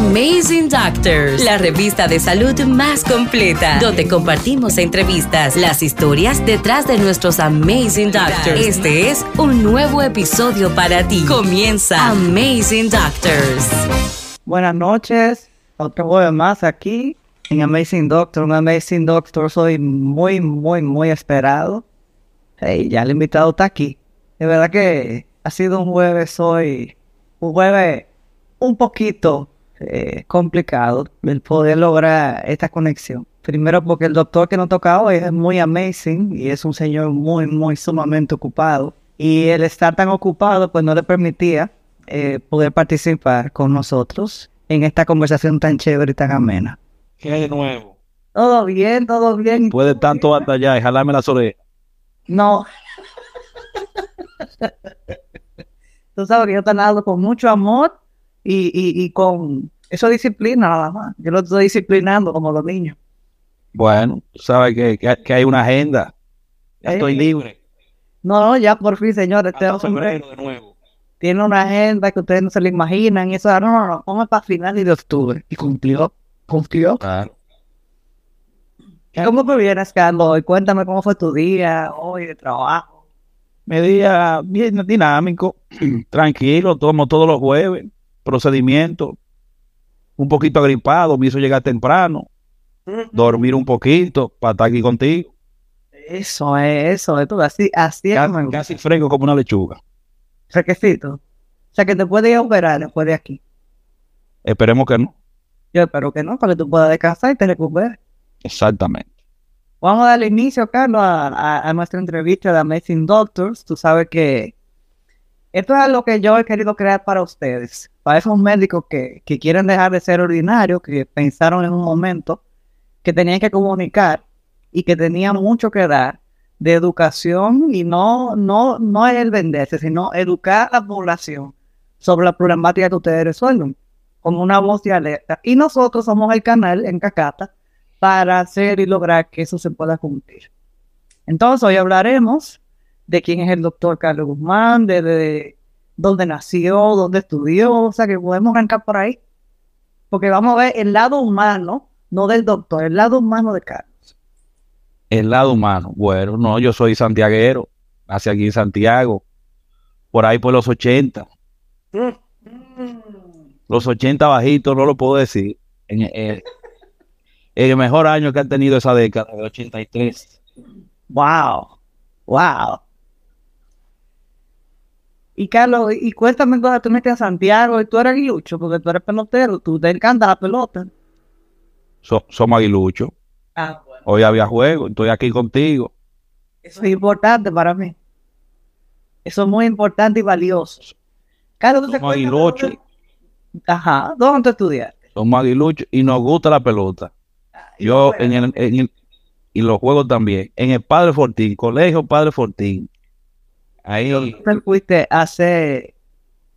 Amazing Doctors, la revista de salud más completa, donde compartimos entrevistas, las historias detrás de nuestros Amazing Doctors. Este es un nuevo episodio para ti. Comienza Amazing Doctors. Buenas noches, otro jueves más aquí en Amazing Doctor. Un Amazing Doctor soy muy, muy, muy esperado. Hey, ya el invitado está aquí. De verdad que ha sido un jueves hoy, un jueves un poquito eh, complicado el poder lograr esta conexión. Primero porque el doctor que nos toca hoy es muy amazing y es un señor muy, muy sumamente ocupado. Y el estar tan ocupado pues no le permitía eh, poder participar con nosotros en esta conversación tan chévere y tan amena. ¿Qué hay de nuevo? Todo bien, todo bien. Puede tanto hasta allá y jalarme las orejas. No. Tú sabes que yo te con mucho amor y, y, con eso disciplina nada más. Yo lo estoy disciplinando como los niños. Bueno, tú sabes que, que, hay una agenda. Ya estoy libre. No, no, ya por fin, señores. Este febrero de nuevo. Tiene una agenda que ustedes no se lo imaginan. Y eso, no, no, no, ponga para finales de octubre. Y cumplió. Cumplió. Claro. ¿Cómo te vienes, Carlos? Hoy cuéntame cómo fue tu día hoy de trabajo. Mi día bien dinámico, tranquilo, tomo todos los jueves procedimiento, un poquito agripado, me hizo llegar temprano, dormir un poquito para estar aquí contigo. Eso es, eso, esto así, así casi, casi fresco como una lechuga. Requisito. O sea que te puedes ir a operar después de aquí. Esperemos que no. Yo espero que no, para que tú puedas descansar y te recuperes. Exactamente. Vamos a darle inicio, Carlos, a nuestra entrevista de Amazing Doctors. Tú sabes que esto es lo que yo he querido crear para ustedes, para esos médicos que, quieren dejar de ser ordinarios, que pensaron en un momento que tenían que comunicar y que tenían mucho que dar de educación y no, no, no es el venderse, sino educar a la población sobre la problemática que ustedes resuelven, como una voz de alerta. Y nosotros somos el canal en Cacata para hacer y lograr que eso se pueda cumplir. Entonces, hoy hablaremos de quién es el doctor Carlos Guzmán, de, dónde nació, dónde estudió, o sea que podemos arrancar por ahí. Porque vamos a ver el lado humano, no del doctor, el lado humano de Carlos. El lado humano, bueno, no, yo soy santiaguero, nací aquí en Santiago, por ahí por los 80. Los 80 bajitos, no lo puedo decir. En el, el mejor año que ha tenido esa década, el 83. Wow, wow. Y Carlos, y cuéntame cuando tú metes a Santiago y tú eres aguilucho, porque tú eres pelotero, tú te encanta la pelota. somos aguiluchos. Ah, Hoy había juego, estoy aquí contigo. Eso es importante para mí. Eso es muy importante y valioso. Carlos, ¿tú somos aguiluchos. Ajá, ¿dónde tú estudiaste? Somos aguiluchos y nos gusta la pelota. Ah, Yo en el, en el, y los juegos también. En el Padre Fortín, Colegio Padre Fortín, Ahí fuiste a hacer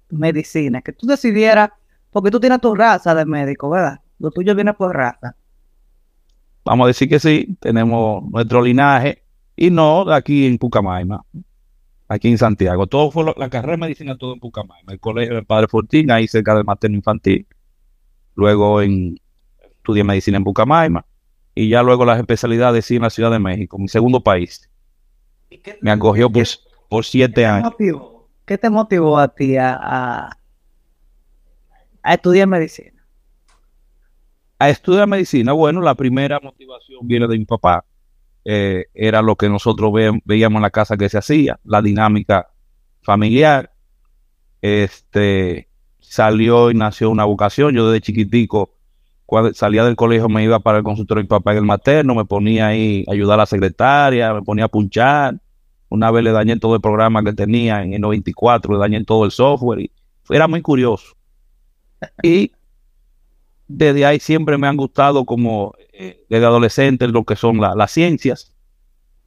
medicina, que tú decidieras, porque tú tienes tu raza de médico, ¿verdad? Lo tuyo viene por raza. Vamos a decir que sí, tenemos nuestro linaje y no aquí en Pucamaima, aquí en Santiago. Todo fue la carrera de medicina, todo en Pucamaima. El colegio del Padre Fortín, ahí cerca del materno infantil. Luego en, estudié medicina en Pucamaima y ya luego las especialidades sí en la Ciudad de México, mi segundo país. Me acogió pues por siete años. ¿Qué te motivó a ti a, a, estudiar medicina? A estudiar medicina, bueno, la primera motivación viene de mi papá. Eh, era lo que nosotros veíamos en la casa que se hacía, la dinámica familiar. Este salió y nació una vocación. Yo desde chiquitico, cuando salía del colegio, me iba para el consultorio de mi papá en el materno, me ponía ahí a ayudar a la secretaria, me ponía a punchar, una vez le dañé todo el programa que tenía en el 94, le dañé todo el software y era muy curioso. Y desde ahí siempre me han gustado como eh, desde adolescente lo que son las ciencias.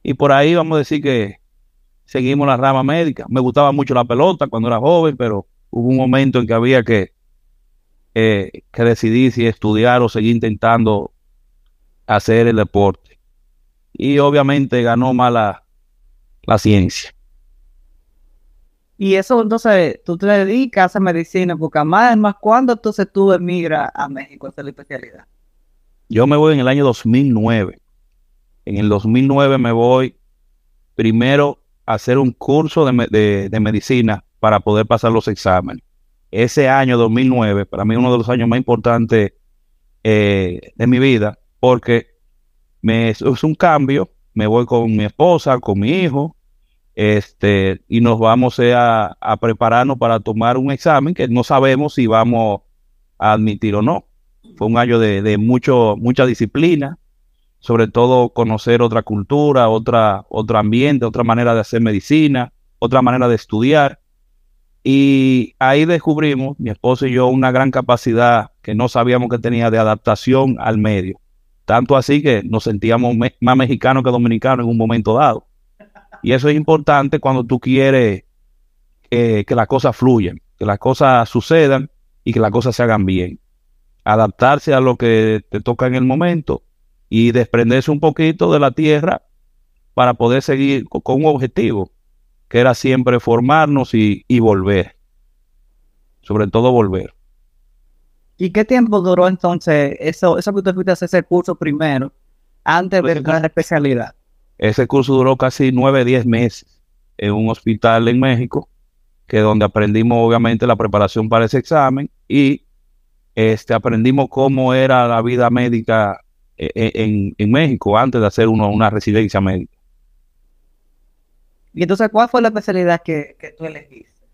Y por ahí vamos a decir que seguimos la rama médica. Me gustaba mucho la pelota cuando era joven, pero hubo un momento en que había que, eh, que decidir si estudiar o seguir intentando hacer el deporte. Y obviamente ganó más la, ciencia. Y eso entonces tú te dedicas a medicina, porque además, ¿cuándo entonces tú emigras a México a hacer la especialidad? Yo me voy en el año 2009. En el 2009 me voy primero a hacer un curso de, de medicina para poder pasar los exámenes. Ese año 2009, para mí uno de los años más importantes eh, de mi vida, porque me, es un cambio, me voy con mi esposa, con mi hijo, este, y nos vamos a, a, prepararnos para tomar un examen que no sabemos si vamos a admitir o no. Fue un año de, de mucho, mucha disciplina, sobre todo conocer otra cultura, otra, otro ambiente, otra manera de hacer medicina, otra manera de estudiar. Y ahí descubrimos, mi esposo y yo, una gran capacidad que no sabíamos que tenía de adaptación al medio. Tanto así que nos sentíamos más mexicanos que dominicanos en un momento dado. Y eso es importante cuando tú quieres que las cosas fluyan, que las cosas sucedan y que las cosas se hagan bien. Adaptarse a lo que te toca en el momento y desprenderse un poquito de la tierra para poder seguir con un objetivo que era siempre formarnos y, volver. Sobre todo volver. ¿Y qué tiempo duró entonces eso, eso que usted fuiste a hacer ese curso primero, antes de la especialidad? Ese curso duró casi nueve, diez meses en un hospital en México, que donde aprendimos obviamente la preparación para ese examen y este, aprendimos cómo era la vida médica eh, eh, en, en, México antes de hacer uno, una residencia médica. Y entonces, ¿cuál fue la especialidad que, que tú elegiste?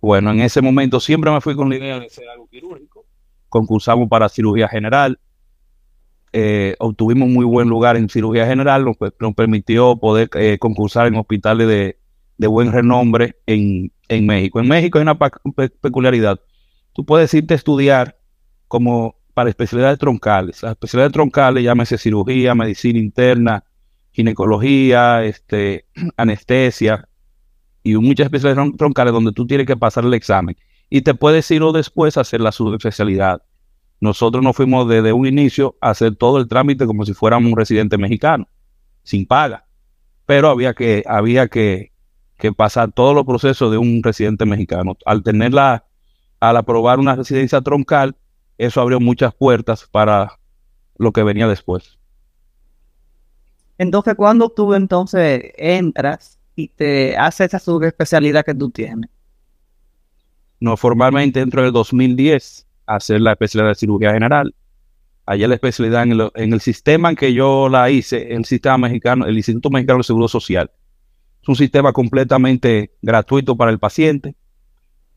Bueno, en ese momento siempre me fui con la idea de ser algo quirúrgico. Concursamos para cirugía general. Eh, obtuvimos muy buen lugar en cirugía general, nos, nos permitió poder eh, concursar en hospitales de, de buen renombre en, en, México. En México hay una peculiaridad. Tú puedes irte a estudiar como para especialidades troncales. Las especialidades troncales, llámese cirugía, medicina interna, ginecología, este, anestesia y muchas especialidades troncales donde tú tienes que pasar el examen y te puedes ir o después a hacer la subespecialidad. Nosotros nos fuimos desde un inicio a hacer todo el trámite como si fuéramos un residente mexicano, sin paga. Pero había que, había que, que pasar todos los procesos de un residente mexicano. Al tenerla, al aprobar una residencia troncal, eso abrió muchas puertas para lo que venía después. Entonces, cuando tú entonces entras y te haces esa subespecialidad que tú tienes? No, formalmente dentro del 2010 hacer la especialidad de cirugía general. Allá la especialidad en el, sistema en que yo la hice, el sistema mexicano, el Instituto Mexicano de Seguro Social. Es un sistema completamente gratuito para el paciente,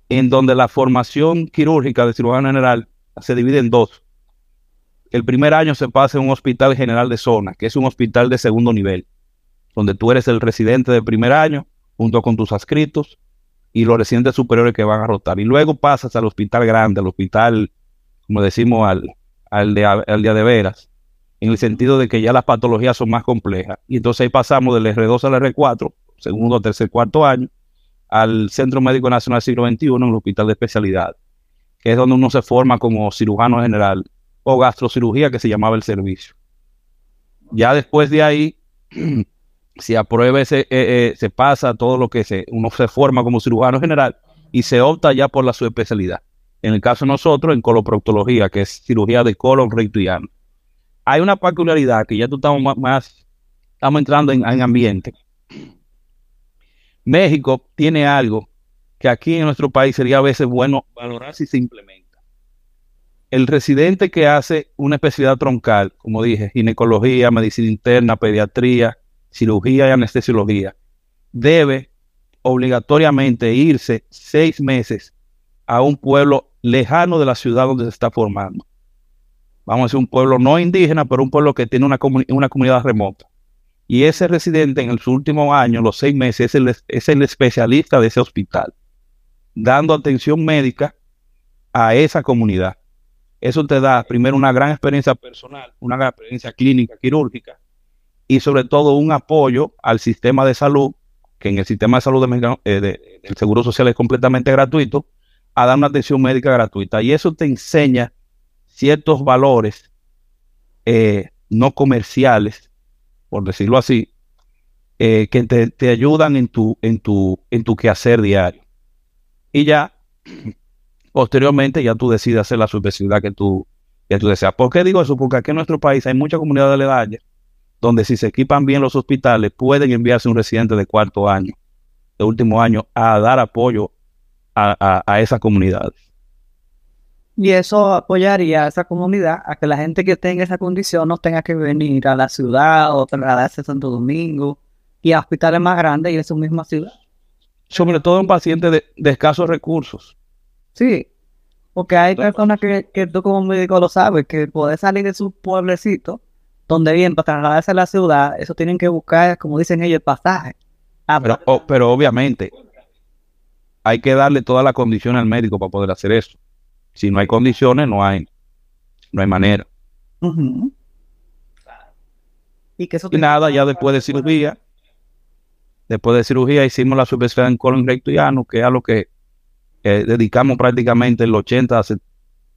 en donde la formación quirúrgica de cirugía general se divide en dos el primer año se pasa en un hospital general de zona, que es un hospital de segundo nivel, donde tú eres el residente del primer año, junto con tus adscritos y los residentes superiores que van a rotar. Y luego pasas al hospital grande, al hospital, como decimos, al, al, de, al día de veras, en el sentido de que ya las patologías son más complejas. Y entonces ahí pasamos del R2 al R4, segundo, tercer, cuarto año, al Centro Médico Nacional Siglo XXI, en el hospital de especialidad, que es donde uno se forma como cirujano general o gastrocirugía que se llamaba el servicio. Ya después de ahí, si apruebe, se, eh, eh, se pasa todo lo que se, uno se forma como cirujano general y se opta ya por la subespecialidad. En el caso de nosotros, en coloproctología, que es cirugía de colon rectiano. Hay una peculiaridad que ya tú estamos más, estamos entrando en, en ambiente. México tiene algo que aquí en nuestro país sería a veces bueno valorar si se implementa el residente que hace una especialidad troncal, como dije, ginecología, medicina interna, pediatría, cirugía y anestesiología, debe obligatoriamente irse seis meses a un pueblo lejano de la ciudad donde se está formando. Vamos a decir un pueblo no indígena, pero un pueblo que tiene una, una comunidad remota. Y ese residente en su último año, los seis meses, es el, es el especialista de ese hospital, dando atención médica a esa comunidad. Eso te da primero una gran experiencia personal, una gran experiencia clínica, quirúrgica y sobre todo un apoyo al sistema de salud, que en el sistema de salud de eh, Seguro Social es completamente gratuito, a dar una atención médica gratuita. Y eso te enseña ciertos valores eh, no comerciales, por decirlo así, eh, que te, te, ayudan en tu, en, tu, en tu quehacer diario. Y ya, posteriormente, ya tú decides hacer la subespecialidad que tú, que tú deseas. ¿Por qué digo eso? Porque aquí en nuestro país hay muchas comunidades aledañas donde si se equipan bien los hospitales, pueden enviarse un residente de cuarto año, de último año, a dar apoyo a, a, a esas comunidades. Y eso apoyaría a esa comunidad a que la gente que esté en esa condición no tenga que venir a la ciudad o trasladarse a Santo Domingo y a hospitales más grandes y en su misma ciudad. Sobre todo en pacientes de, de escasos recursos. Sí, porque hay personas que, que, tú como médico lo sabes, que poder salir de su pueblecito, donde vienen para trasladarse a la ciudad, eso tienen que buscar, como dicen ellos, el pasaje. Ah, pero, oh, pero obviamente hay que darle toda la condición al médico para poder hacer eso. Si no hay condiciones, no hay, no hay manera. Uh -huh. Y, que eso y nada, ya después de cirugía, después de cirugía hicimos la subespecialidad en colon recto y ano, que es a lo que eh, dedicamos prácticamente el 80,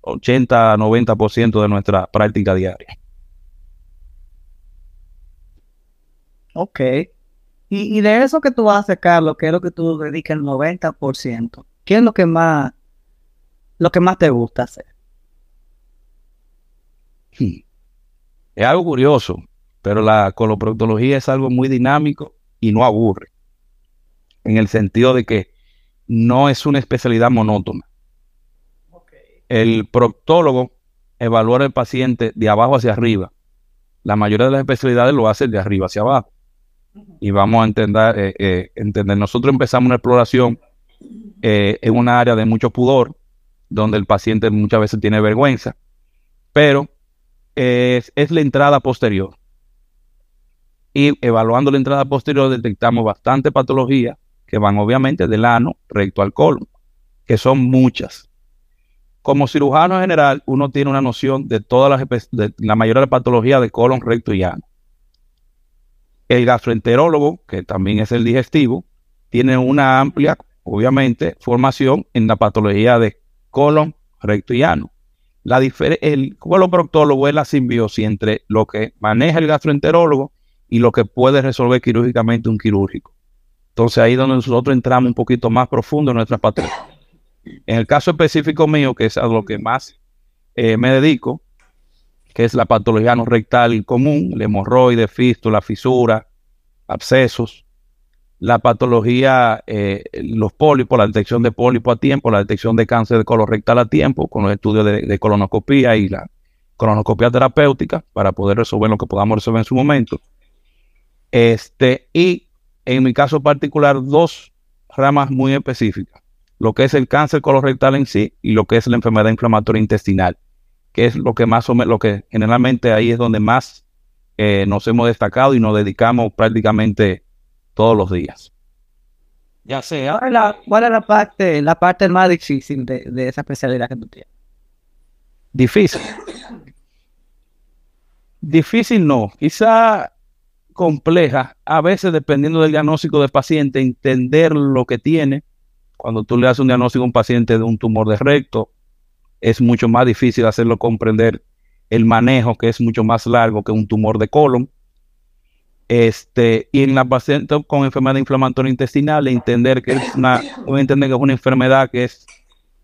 80 90% de nuestra práctica diaria. Ok. Y, y, de eso que tú haces, Carlos, que es lo que tú dedicas el 90%, ¿qué es lo que más, lo que más te gusta hacer? Sí. Es algo curioso, pero la coloproctología es algo muy dinámico y no aburre. En el sentido de que no es una especialidad monótona. Okay. El proctólogo evalúa al paciente de abajo hacia arriba. La mayoría de las especialidades lo hace de arriba hacia abajo. Y vamos a entender, eh, eh, entender. nosotros empezamos una exploración eh, en una área de mucho pudor, donde el paciente muchas veces tiene vergüenza, pero es, es la entrada posterior. Y evaluando la entrada posterior detectamos bastante patología que van obviamente del ano recto al colon, que son muchas. Como cirujano general, uno tiene una noción de todas las de la mayoría de las patologías de colon recto y ano. El gastroenterólogo, que también es el digestivo, tiene una amplia, obviamente, formación en la patología de colon recto y ano. La el coloproctólogo es la simbiosis entre lo que maneja el gastroenterólogo y lo que puede resolver quirúrgicamente un quirúrgico. Entonces ahí es donde nosotros entramos un poquito más profundo en nuestra patología. En el caso específico mío, que es a lo que más eh, me dedico, que es la patología no rectal común, el hemorroide, fístula, fisura, abscesos, la patología, eh, los pólipos, la detección de pólipos a tiempo, la detección de cáncer de colon rectal a tiempo, con los estudios de, de colonoscopía y la colonoscopía terapéutica para poder resolver lo que podamos resolver en su momento. Este, y en mi caso particular, dos ramas muy específicas. Lo que es el cáncer colorectal en sí y lo que es la enfermedad inflamatoria intestinal, que es lo que más o menos, lo que generalmente ahí es donde más eh, nos hemos destacado y nos dedicamos prácticamente todos los días. Ya sea. ¿Cuál es la, cuál es la parte, la parte más difícil de, de esa especialidad que tú tienes? Difícil. Difícil no. Quizá compleja, a veces dependiendo del diagnóstico del paciente, entender lo que tiene. Cuando tú le haces un diagnóstico a un paciente de un tumor de recto, es mucho más difícil hacerlo comprender el manejo, que es mucho más largo que un tumor de colon. Este, y en la paciente con enfermedad inflamatoria intestinal, entender que es una, entender que es una enfermedad que es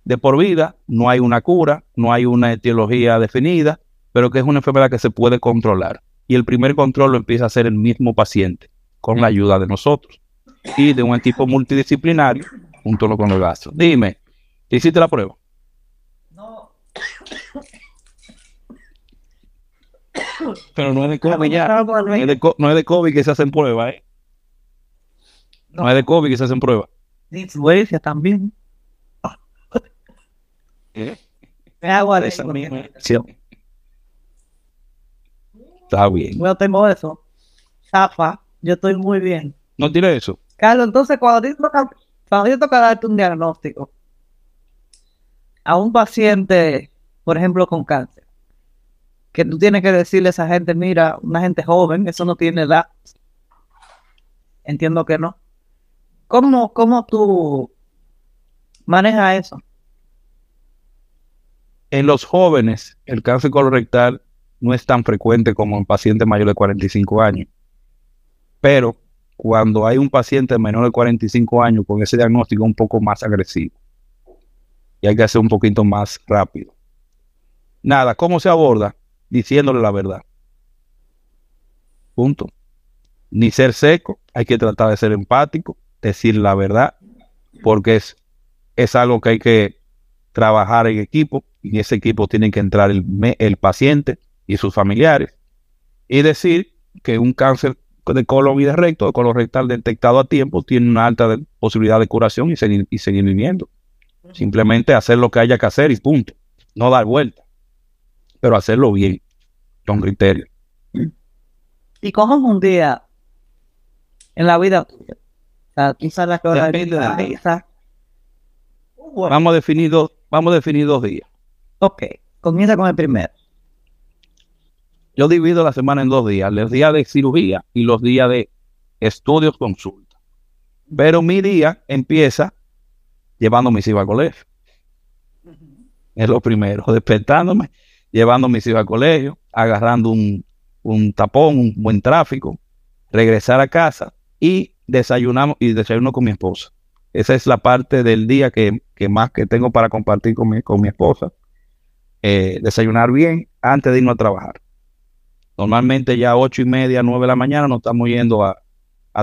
de por vida, no hay una cura, no hay una etiología definida, pero que es una enfermedad que se puede controlar y el primer control lo empieza a hacer el mismo paciente con la ayuda de nosotros y de un equipo multidisciplinario junto con los gastos. Dime, ¿te hiciste la prueba? No. Pero no es de COVID ya. No es de, no es de COVID que se hacen pruebas, ¿eh? No. no es de COVID que se hacen pruebas. De influencia también. ¿Eh? Me hago a esa misma. Sí. Está bien. Yo tengo eso. Zafa, yo estoy muy bien. ¿No tiene eso? Carlos, entonces cuando te toca, cuando te toca darte un diagnóstico a un paciente, por ejemplo, con cáncer, que tú tienes que decirle a esa gente, mira, una gente joven, eso no tiene edad. Entiendo que no. ¿Cómo, cómo tú manejas eso? En los jóvenes, el cáncer colorectal no es tan frecuente como en pacientes mayores de 45 años. Pero cuando hay un paciente menor de 45 años con ese diagnóstico un poco más agresivo. Y hay que hacer un poquito más rápido. Nada, ¿cómo se aborda? Diciéndole la verdad. Punto. Ni ser seco, hay que tratar de ser empático, decir la verdad, porque es, es algo que hay que trabajar en equipo y en ese equipo tiene que entrar el, el paciente y sus familiares y decir que un cáncer de colon y de recto, de colon rectal detectado a tiempo, tiene una alta posibilidad de curación y seguir, y seguir viviendo. Simplemente hacer lo que haya que hacer y punto. No dar vuelta, pero hacerlo bien, con criterio. ¿Y cómo es un día en la vida tuya? Vamos a definir dos, vamos a definir dos días. Ok, comienza con el primero. Yo divido la semana en dos días, los días de cirugía y los días de estudios, consulta. Pero mi día empieza llevando a mis hijos al colegio. Es lo primero, despertándome, llevando a mis hijos al colegio, agarrando un, tapón, un buen tráfico, regresar a casa y desayunamos y desayuno con mi esposa. Esa es la parte del día que, más que tengo para compartir con mi, con mi esposa. Eh, desayunar bien antes de irnos a trabajar. Normalmente ya ocho y media, nueve de la mañana nos estamos yendo a,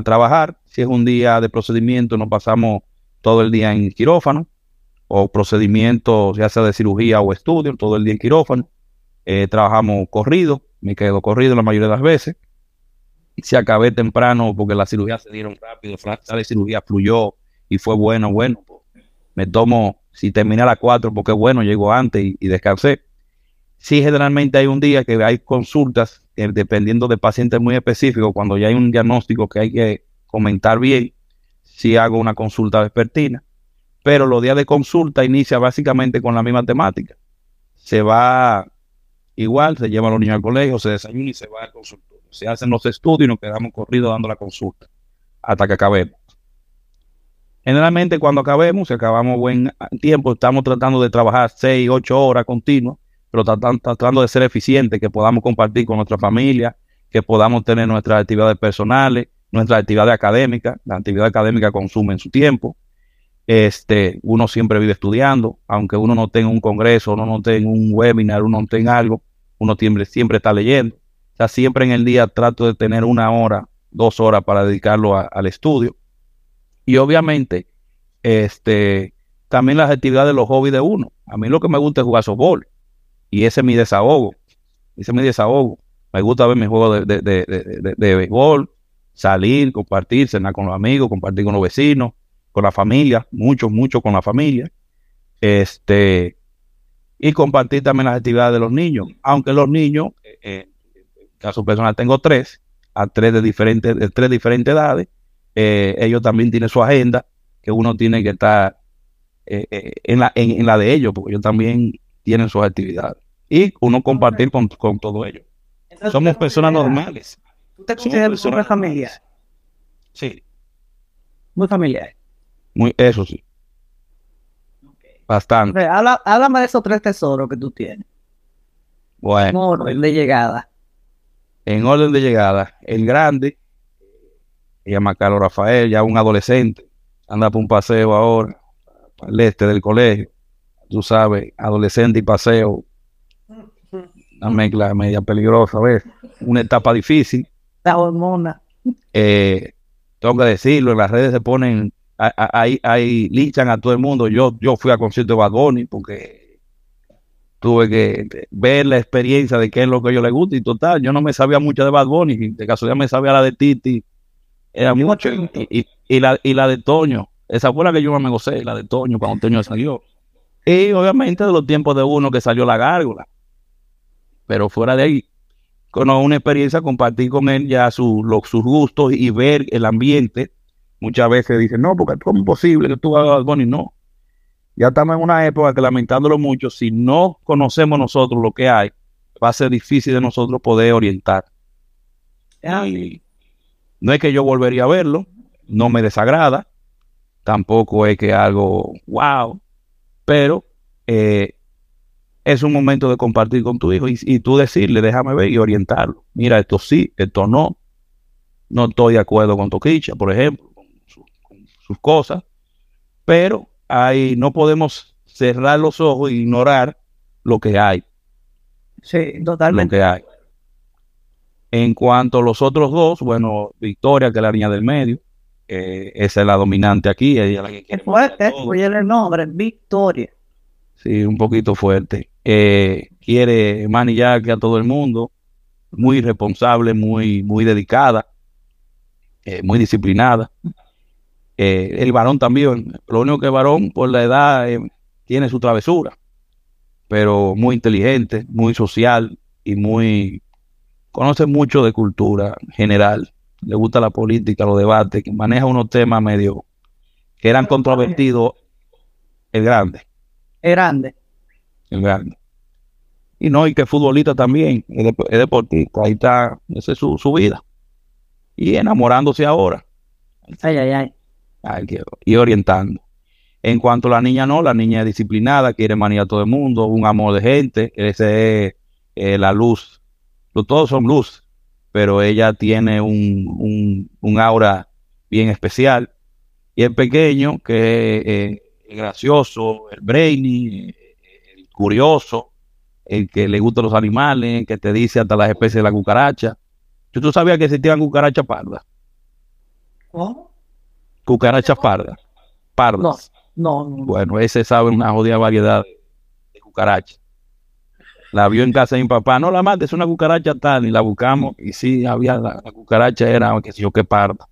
trabajar. Si es un día de procedimiento, nos pasamos todo el día en quirófano o procedimiento, ya sea de cirugía o estudio, todo el día en quirófano. Eh, trabajamos corrido, me quedo corrido la mayoría de las veces. Si acabé temprano porque las cirugías se dieron rápido, la cirugía fluyó y fue bueno, bueno, pues, me tomo, si terminé a las cuatro porque bueno, llego antes y, descansé. Sí, generalmente hay un día que hay consultas, eh, dependiendo de pacientes muy específicos, cuando ya hay un diagnóstico que hay que comentar bien, si hago una consulta vespertina. Pero los días de consulta inicia básicamente con la misma temática. Se va igual, se lleva a los niños al colegio, se desayuna y se va al consultorio. Se hacen los estudios y nos quedamos corridos dando la consulta hasta que acabemos. Generalmente cuando acabemos, si acabamos buen tiempo, estamos tratando de trabajar 6, 8 horas continuas pero tratando, de ser eficientes, que podamos compartir con nuestra familia, que podamos tener nuestras actividades personales, nuestras actividades académicas. La actividad académica consume su tiempo. Este, uno siempre vive estudiando, aunque uno no tenga un congreso, uno no tenga un webinar, uno no tenga algo, uno siempre, siempre está leyendo. O sea, siempre en el día trato de tener una hora, dos horas para dedicarlo al estudio. Y obviamente, este, también las actividades de los hobbies de uno. A mí lo que me gusta es jugar softball. Y ese es mi desahogo. Ese es mi desahogo. Me gusta ver mis juegos de, de, de, de, béisbol, salir, compartir, cenar con los amigos, compartir con los vecinos, con la familia, mucho, mucho con la familia. Este, y compartir también las actividades de los niños. Aunque los niños, eh, eh en caso personal tengo tres, a tres de diferentes, de tres diferentes edades, eh, ellos también tienen su agenda, que uno tiene que estar eh, en, la, en, en, la de ellos, porque yo también tienen sus actividades y uno compartir con, con todo ello. Somos personas normales. ¿Tú te consideras una familia? Sí. Muy familiar. Muy, eso sí. Bastante. háblame de esos tres tesoros que tú tienes. Bueno. En orden de llegada. En orden de llegada. El grande, se llama Carlos Rafael, ya un adolescente, anda por un paseo ahora, al este del colegio. Tú sabes, adolescente y paseo, una mezcla media peligrosa, ¿ves? Una etapa difícil. La hormona. Eh, tengo que decirlo, en las redes se ponen, ahí, ahí linchan a todo el mundo. Yo, yo fui a concierto de Bad Bunny porque tuve que ver la experiencia de qué es lo que a ellos les gusta y total, yo no me sabía mucho de Bad Bunny, de casualidad me sabía la de Titi, era mucho, y, y, la, y la de Toño, esa fue la que yo más me gocé, la de Toño, cuando Toño salió. Y obviamente de los tiempos de uno que salió la gárgola. Pero fuera de ahí, con una experiencia, compartir con él ya su, sus gustos y ver el ambiente. Muchas veces dicen, no, porque es imposible que tú hagas y No. Ya estamos en una época que lamentándolo mucho, si no conocemos nosotros lo que hay, va a ser difícil de nosotros poder orientar. no es que yo volvería a verlo, no me desagrada, tampoco es que algo wow, pero eh, es un momento de compartir con tu hijo y, tú decirle, déjame ver y orientarlo. Mira, esto sí, esto no. No estoy de acuerdo con Toquicha, por ejemplo, sus cosas, pero ahí no podemos cerrar los ojos e ignorar lo que hay. Sí, totalmente. Lo que hay. En cuanto a los otros dos, bueno, Victoria, que es la niña del medio, esa es la dominante aquí. Ella la que es fuerte, oye el nombre, Victoria. Sí, un poquito fuerte. Eh, quiere manillar a todo el mundo, muy responsable, muy, muy dedicada, eh, muy disciplinada. Eh, el varón también, lo único que el varón por la edad tiene su travesura, pero muy inteligente, muy social y muy conoce mucho de cultura general, le gusta la política, los debates, maneja unos temas medio que eran controvertidos, el grande. El grande. El grande. Y no, y que futbolista también, es, deportista, ahí está, esa es su, vida. Y enamorándose ahora. Ay, ay, ay. Y orientando. En cuanto a la niña, no, la niña es disciplinada, quiere manejar a todo el mundo, un amor de gente, ese es eh, la luz todos son luz, pero ella tiene un, aura bien especial. Y el pequeño, que es eh, gracioso, el brainy, el curioso, el que le gustan los animales, el que te dice hasta las especies de la cucaracha. ¿Tú sabías que existían cucarachas pardas? ¿Cómo? Cucarachas pardas. Pardas. No, no, Bueno, ese sabe una jodida variedad de cucarachas la vio en casa de mi papá, no la mate, es una cucaracha tal, y la buscamos, y sí, había la, cucaracha, era, que sé yo, qué parda.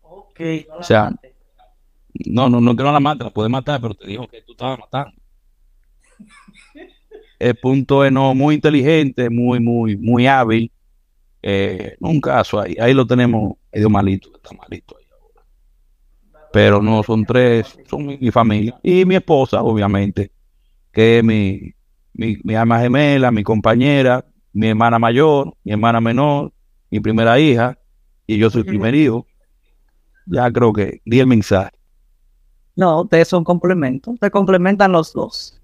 Ok, no o sea, no, no, no que no la mate, la puede matar, pero te dijo que tú estabas matando. El punto es, no, muy inteligente, muy, muy, muy hábil. Eh, un caso ahí, ahí lo tenemos medio malito, está malito ahí. Pero no, son tres, son mi familia. Y mi esposa, obviamente, que es mi, mi, mi alma gemela, mi compañera, mi hermana mayor, mi hermana menor, mi primera hija, y yo soy el primer hijo. Ya creo que di el mensaje. No, ustedes son complementos, se complementan los dos.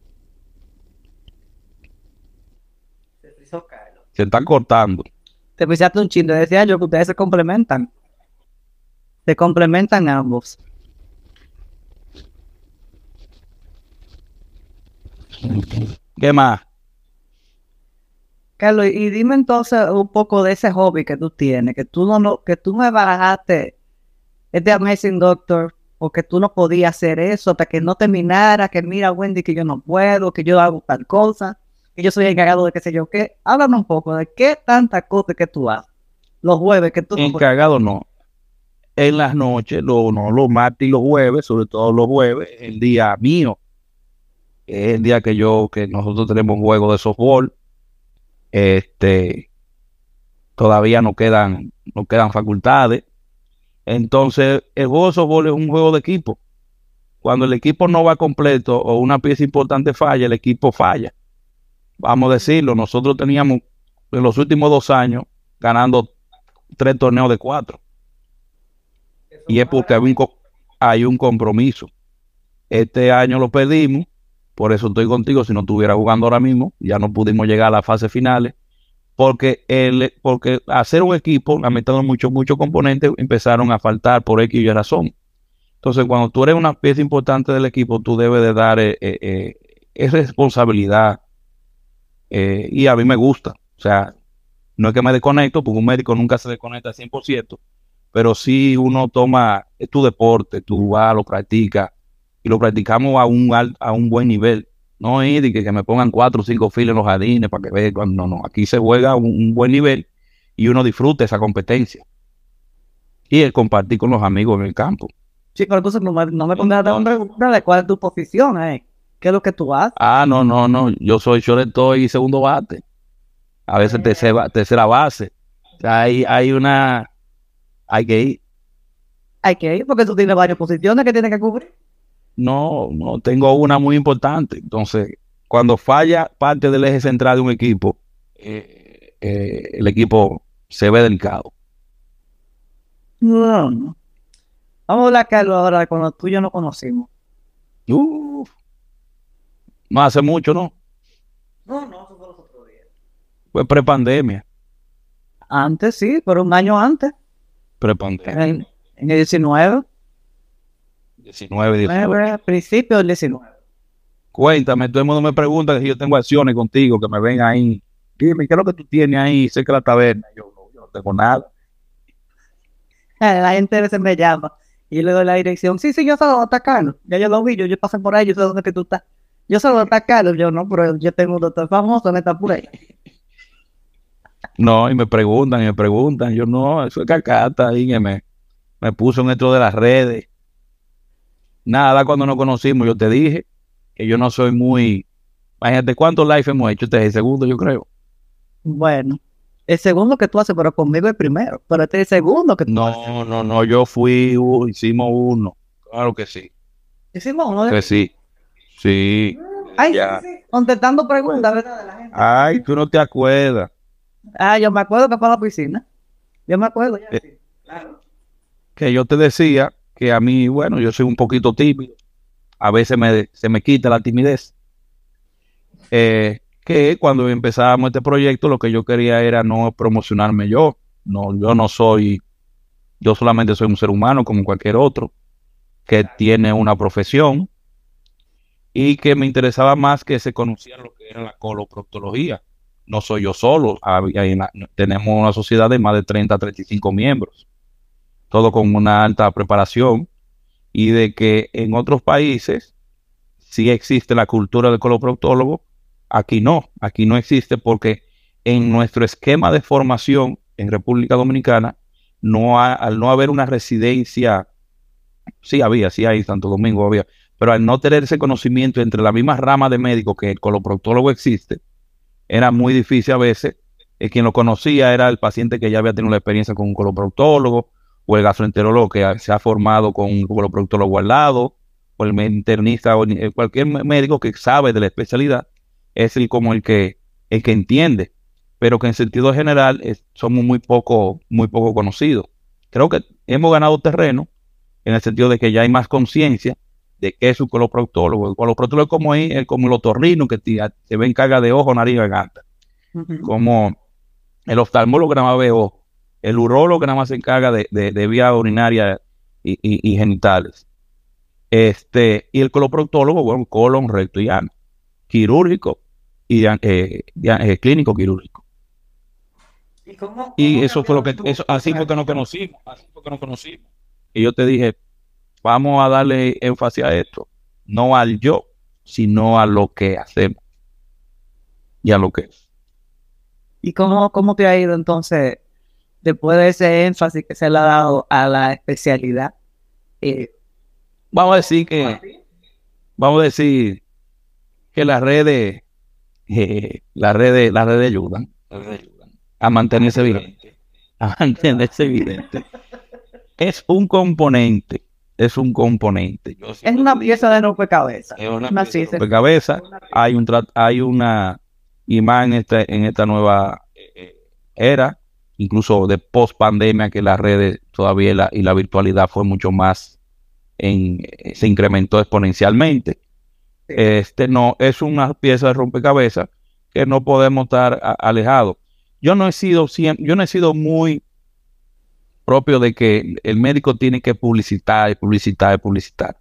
Se están cortando. Te pisaste un chingo, decía yo que ustedes se complementan. Se complementan ambos. ¿Qué más? Carlos, y dime entonces un poco de ese hobby que tú tienes, que tú no, que tú me barajaste este Amazing Doctor, o que tú no podías hacer eso hasta que no terminara, que mira Wendy que yo no puedo, que yo hago tal cosa, que yo soy encargado de qué sé yo qué. Háblame un poco de qué tanta cosa que tú haces. Los jueves que tú... Encargado no. En las noches, lo, no, los martes y los jueves, sobre todo los jueves, el día mío es el día que yo, que nosotros tenemos un juego de softball. Este, todavía no quedan, no quedan facultades. Entonces, el juego de softball es un juego de equipo. Cuando el equipo no va completo o una pieza importante falla, el equipo falla. Vamos a decirlo, nosotros teníamos en los últimos dos años ganando tres torneos de cuatro. Y es porque hay un, hay un compromiso. Este año lo perdimos por eso estoy contigo. Si no estuviera jugando ahora mismo, ya no pudimos llegar a las fases finales. Porque, el, porque hacer un equipo, lamentando muchos muchos componentes, empezaron a faltar por X y razón. Entonces, cuando tú eres una pieza importante del equipo, tú debes de dar eh, eh, eh responsabilidad. Eh, y a mí me gusta. O sea, no es que me desconecto, porque un médico nunca se desconecta al 100%, pero si uno toma tu deporte, tú vas, lo practicas, y lo practicamos a un, a un buen nivel. No es de que, me pongan cuatro o cinco filas en los jardines para que vean. No, no. Aquí se juega a un, buen nivel y uno disfruta esa competencia. Y el compartir con los amigos en el campo. Sí, pero entonces no me, no me pongas de cuál es tu posición, eh. ¿Qué es lo que tú haces? Ah, no, no, no. Yo soy shortstop y segundo bate. A veces tercera, tercera base. Hay, hay una... Hay que ir. Hay que ir porque tú tienes varias posiciones que tienes que cubrir no, no tengo una muy importante. Entonces, cuando falla parte del eje central de un equipo, eh, eh, el equipo se ve delicado. No, Vamos a hablar, Carlos, ahora cuando tú y yo nos conocimos. no hace mucho, ¿no? No, no, eso fue los otros días. Fue prepandemia. Antes sí, pero un año antes. Prepandemia. En, en el 19, 19, 19. principio del 19. Cuéntame, todo el mundo me pregunta si yo tengo acciones contigo, que me ven ahí. Dime, ¿qué es lo que tú tienes ahí cerca de la taberna? Yo no, yo no tengo nada. La gente a veces me llama y le doy la dirección. Sí, sí, yo solo está Carlos. Ya yo lo vi, yo, yo pasé por ahí, yo sé dónde que tú estás. Yo solo está Carlos. Yo no, pero yo tengo un doctor famoso, me está por ahí. No, y me preguntan, y me preguntan. Yo no, eso es cacata que me, me puso en esto de las redes. Nada, cuando nos conocimos, yo te dije que yo no soy muy. Imagínate cuántos live hemos hecho. Este es el segundo, yo creo. Bueno, el segundo que tú haces, pero conmigo el primero. Pero este es el segundo que tú haces. No, no, no, yo fui, uh, hicimos uno. Claro que sí. Hicimos uno de- Que sí. Sí. Ay, ya. sí, sí, contestando preguntas, ¿verdad? De la gente. Ay, tú no te acuerdas. Ah, yo me acuerdo que fue a la piscina. Yo me acuerdo. Ya, Eh. sí. Claro. que yo te decía que a mí, bueno, yo soy un poquito tímido. A veces me, se me quita la timidez. Eh, que cuando empezábamos este proyecto, lo que yo quería era no promocionarme yo. No, yo no soy, yo solamente soy un ser humano como cualquier otro que tiene una profesión y que me interesaba más que se conociera lo que era la coloproctología. No soy yo solo, tenemos una sociedad de más de 30 a 35 miembros todo con una alta preparación, y de que en otros países sí existe la cultura del coloproctólogo, aquí no, aquí no existe porque en nuestro esquema de formación en República Dominicana, no ha- al no haber una residencia, sí había, sí hay, Santo Domingo había, pero al no tener ese conocimiento entre la misma rama de médicos que el coloproctólogo existe, era muy difícil a veces. eh, quien lo conocía era el paciente que ya había tenido la experiencia con un coloproctólogo, o el gastroenterólogo que se ha formado con un coloproctólogo al lado, o el internista, o el- cualquier mé- médico que sabe de la especialidad, es el como el que, el que entiende, pero que en sentido general es- somos muy poco, muy poco conocidos. Creo que hemos ganado terreno en el sentido de que ya hay más conciencia de qué es un coloproctólogo. El coloproctólogo es como, es como el otorrino que te, se ve encarga de ojo, nariz y garganta Ujú. como el oftalmólogo que nada más ve ojo, el urólogo que nada más se encarga de, de, de vía urinaria y, y- y genitales. Este, y el coloproctólogo, bueno, colon, recto y ano. Quirúrgico y eh, eh, clínico quirúrgico. ¿Y, cómo- Y eso fue lo que, eso, así fue que nos conocimos, así fue que nos conocimos. Y yo te dije, vamos a darle énfasis a esto, no al yo, sino a lo que hacemos y a lo que es. ¿Y cómo, cómo te ha ido entonces, después de ese énfasis que se le ha dado a la especialidad? Eh, Vamos a decir que, vamos a decir que las redes, eh, las redes, las redes ayudan, a mantenerse vigente, a mantenerse vigente. Es un componente, es un componente. Es una pieza de rompecabezas. es una pieza de rompecabezas. Hay un hay una y más en esta, en esta nueva eh, era, incluso de post pandemia, que las redes todavía la, y la virtualidad fue mucho más en, eh, se incrementó exponencialmente. Este no es una pieza de rompecabezas que no podemos estar alejados. Yo no he sido siempre, yo no he sido muy propio de que el médico tiene que publicitar y publicitar y publicitar.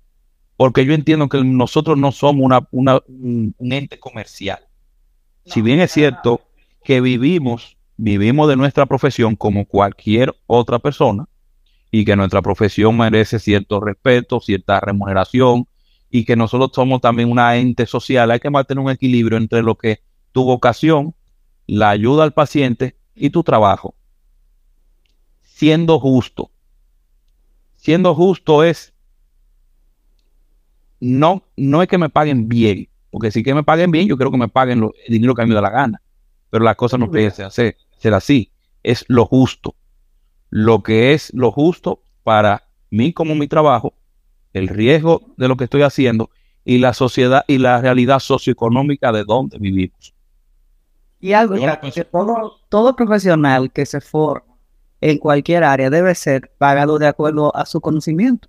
Porque yo entiendo que nosotros no somos una, una- un, un ente comercial. Si bien es cierto que vivimos, vivimos de nuestra profesión como cualquier otra persona y que nuestra profesión merece cierto respeto, cierta remuneración y que nosotros somos también una ente social, hay que mantener un equilibrio entre lo que tu vocación, la ayuda al paciente y tu trabajo. Siendo justo. Siendo justo es no, no es que me paguen bien, porque si que me paguen bien, yo quiero que me paguen lo- el dinero que a mí me da la gana. Pero la cosa no puede ser, hacer- ser así. Es lo justo. Lo que es lo justo para mí como mi trabajo, el riesgo de lo que estoy haciendo y la sociedad y la realidad socioeconómica de donde vivimos. Y algo que- todo, todo profesional que se forma en cualquier área debe ser pagado de acuerdo a su conocimiento.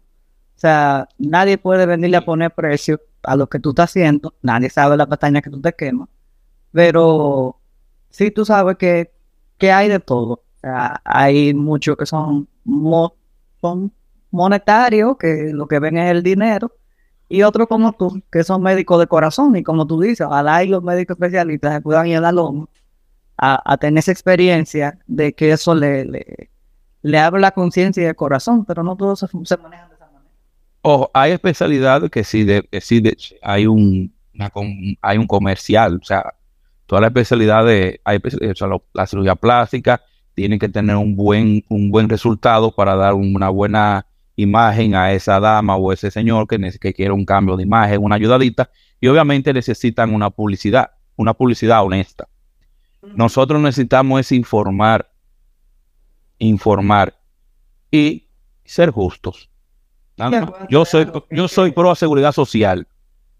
O sea, nadie puede venirle a poner precio a lo que tú estás haciendo, nadie sabe la pestaña que tú te quemas, pero sí tú sabes que, que hay de todo. Hay muchos que son monetarios, que lo que ven es el dinero, y otros como tú, que son médicos de corazón, y como tú dices, ojalá y los médicos especialistas se puedan ir a la loma a, tener esa experiencia de que eso le, le, le abre la conciencia y el corazón, pero no todos se, se manejan de esa manera. Ojo, hay especialidades que sí, de, que sí de, hay un hay un comercial, o sea, todas las especialidades, hay, o sea, la cirugía plástica tiene que tener un buen, un buen resultado para dar una buena imagen a esa dama o ese señor que, que quiere un cambio de imagen, una ayudadita, y obviamente necesitan una publicidad, una publicidad honesta. Nosotros necesitamos es informar, informar y ser justos. Yo soy, yo soy pro seguridad social.